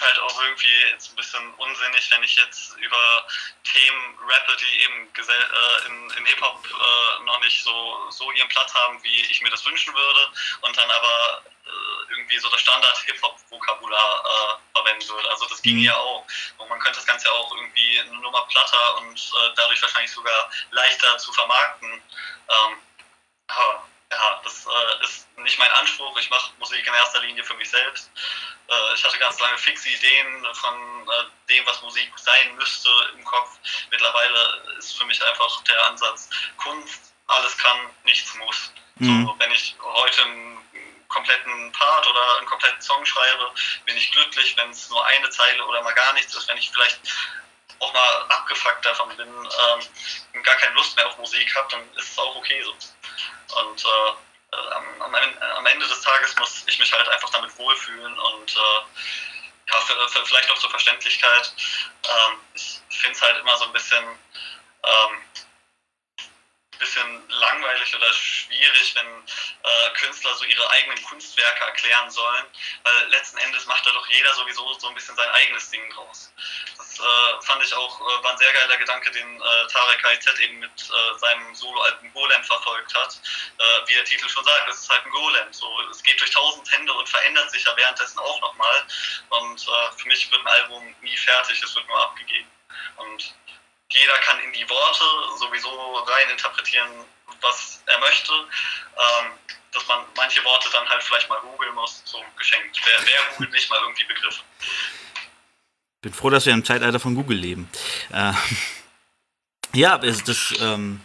halt auch irgendwie bisschen unsinnig, wenn ich jetzt über Themen rappe, die eben äh, in, in Hip-Hop äh, noch nicht so, so ihren Platz haben, wie ich mir das wünschen würde, und dann aber äh, irgendwie so das Standard-Hip-Hop-Vokabular äh, verwenden würde. Also das ging mhm. ja auch. Und man könnte das Ganze auch irgendwie eine Nummer platter und dadurch wahrscheinlich sogar leichter zu vermarkten. Ähm, ja, das äh, ist nicht mein Anspruch. Ich mache Musik in erster Linie für mich selbst. Äh, ich hatte ganz lange fixe Ideen von äh, dem, was Musik sein müsste im Kopf. Mittlerweile ist für mich einfach der Ansatz, Kunst, alles kann, nichts muss. Mhm. So, wenn ich heute einen kompletten Part oder einen kompletten Song schreibe, bin ich glücklich, wenn es nur eine Zeile oder mal gar nichts ist, wenn ich vielleicht auch mal abgefuckt davon bin, ähm, gar keine Lust mehr auf Musik habe, dann ist es auch okay so. Und äh, am, am, Ende des Tages muss ich mich halt einfach damit wohlfühlen und äh, ja, für, für, vielleicht auch zur Verständlichkeit. Ähm, ich finde es halt immer so ein bisschen ähm, bisschen langweilig oder schwierig, wenn äh, Künstler so ihre eigenen Kunstwerke erklären sollen, weil letzten Endes macht da doch jeder sowieso so ein bisschen sein eigenes Ding draus. Das äh, fand ich auch, äh, war ein sehr geiler Gedanke, den äh, Tarek KIZ eben mit äh, seinem Soloalbum Golem verfolgt hat. Äh, wie der Titel schon sagt, es ist halt ein Golem. So, es geht durch tausend Hände und verändert sich ja währenddessen auch nochmal. Und für mich wird ein Album nie fertig, es wird nur abgegeben. Und jeder kann in die Worte sowieso rein interpretieren, was er möchte. Ähm, dass man manche Worte dann halt vielleicht mal googeln muss, so geschenkt. Wer, wer googelt nicht mal irgendwie Begriffe? Bin froh, dass wir im Zeitalter von Google leben. Äh, ja, das, das ähm,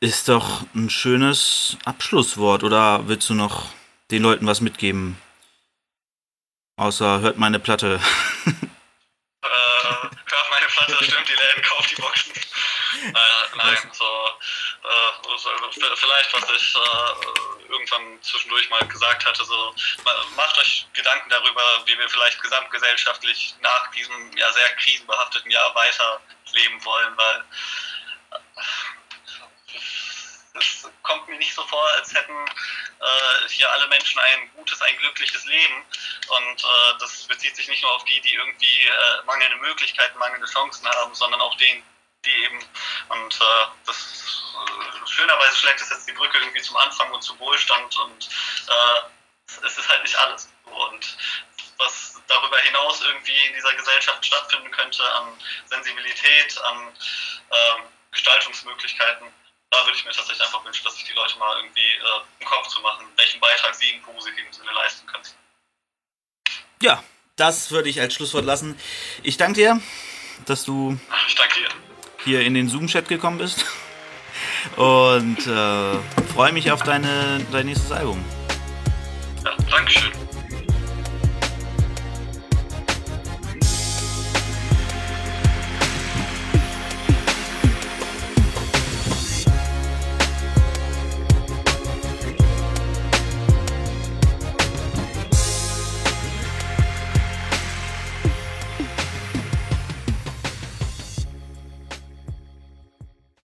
ist doch ein schönes Abschlusswort. Oder willst du noch den Leuten was mitgeben? Außer hört meine Platte. <laughs> Platte, stimmt, die kauft die Boxen. Äh, nein, so, äh, vielleicht, was ich äh, irgendwann zwischendurch mal gesagt hatte, so, macht euch Gedanken darüber, wie wir vielleicht gesamtgesellschaftlich nach diesem ja sehr krisenbehafteten Jahr weiterleben wollen, weil es kommt mir nicht so vor, als hätten äh, hier alle Menschen ein gutes, ein glückliches Leben. Und äh, das bezieht sich nicht nur auf die, die irgendwie äh, mangelnde Möglichkeiten, mangelnde Chancen haben, sondern auch denen, die eben, und äh, das äh, schönerweise schlägt es jetzt die Brücke irgendwie zum Anfang und zum Wohlstand und äh, es ist halt nicht alles. Und was darüber hinaus irgendwie in dieser Gesellschaft stattfinden könnte an Sensibilität, an ähm, Gestaltungsmöglichkeiten, da würde ich mir tatsächlich einfach wünschen, dass sich die Leute mal irgendwie äh, im Kopf zu machen, welchen Beitrag sie im positiven Sinne leisten können. Ja, das würde ich als Schlusswort lassen. Ich danke dir, dass du dir. hier in den Zoom-Chat gekommen bist und äh, freue mich auf deine, dein nächstes Album.